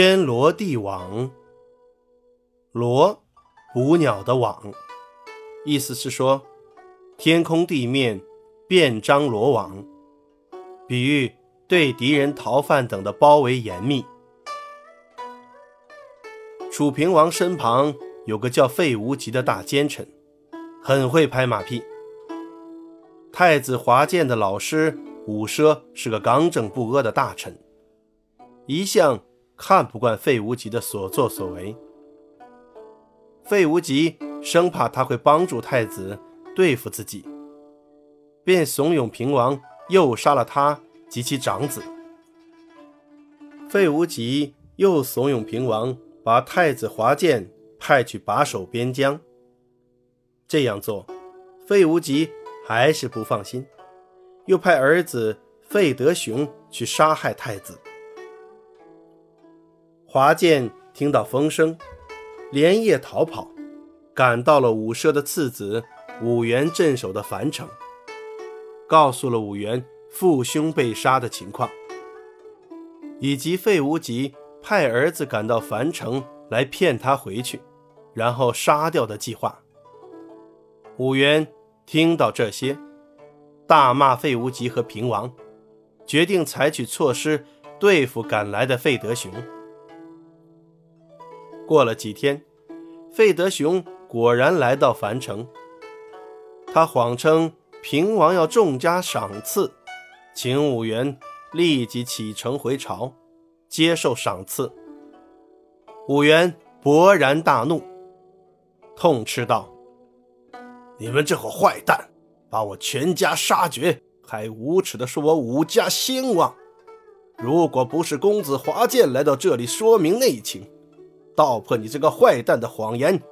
天罗地网，罗，捕鸟的网，意思是说，天空地面遍张罗网，比喻对敌人逃犯等的包围严密。楚平王身旁有个叫费无极的大奸臣，很会拍马屁。太子华建的老师伍奢是个刚正不阿的大臣，一向。看不惯费无极的所作所为，费无极生怕他会帮助太子对付自己，便怂恿平王诱杀了他及其长子。费无极又怂恿平王把太子华建派去把守边疆。这样做，费无极还是不放心，又派儿子费德雄去杀害太子。华建听到风声，连夜逃跑，赶到了武奢的次子武元镇守的樊城，告诉了武元父兄被杀的情况，以及费无极派儿子赶到樊城来骗他回去，然后杀掉的计划。武元听到这些，大骂费无极和平王，决定采取措施对付赶来的费德雄。过了几天，费德雄果然来到樊城。他谎称平王要重加赏赐，请武元立即启程回朝，接受赏赐。武元勃然大怒，痛斥道：“你们这伙坏蛋，把我全家杀绝，还无耻地说我武家兴旺！如果不是公子华建来到这里说明内情，”道破你这个坏蛋的谎言，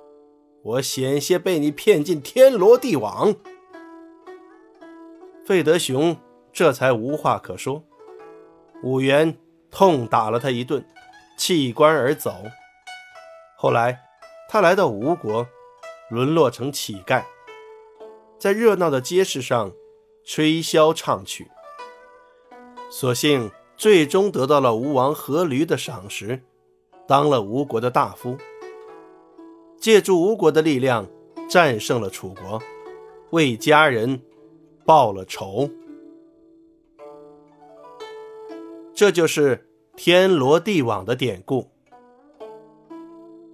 我险些被你骗进天罗地网。费德雄这才无话可说，武元痛打了他一顿，弃官而走。后来他来到吴国，沦落成乞丐，在热闹的街市上吹箫唱曲，所幸最终得到了吴王阖闾的赏识。当了吴国的大夫，借助吴国的力量战胜了楚国，为家人报了仇。这就是天罗地网的典故。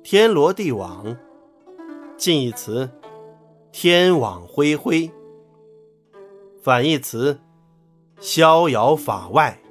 天罗地网，近义词天网恢恢，反义词逍遥法外。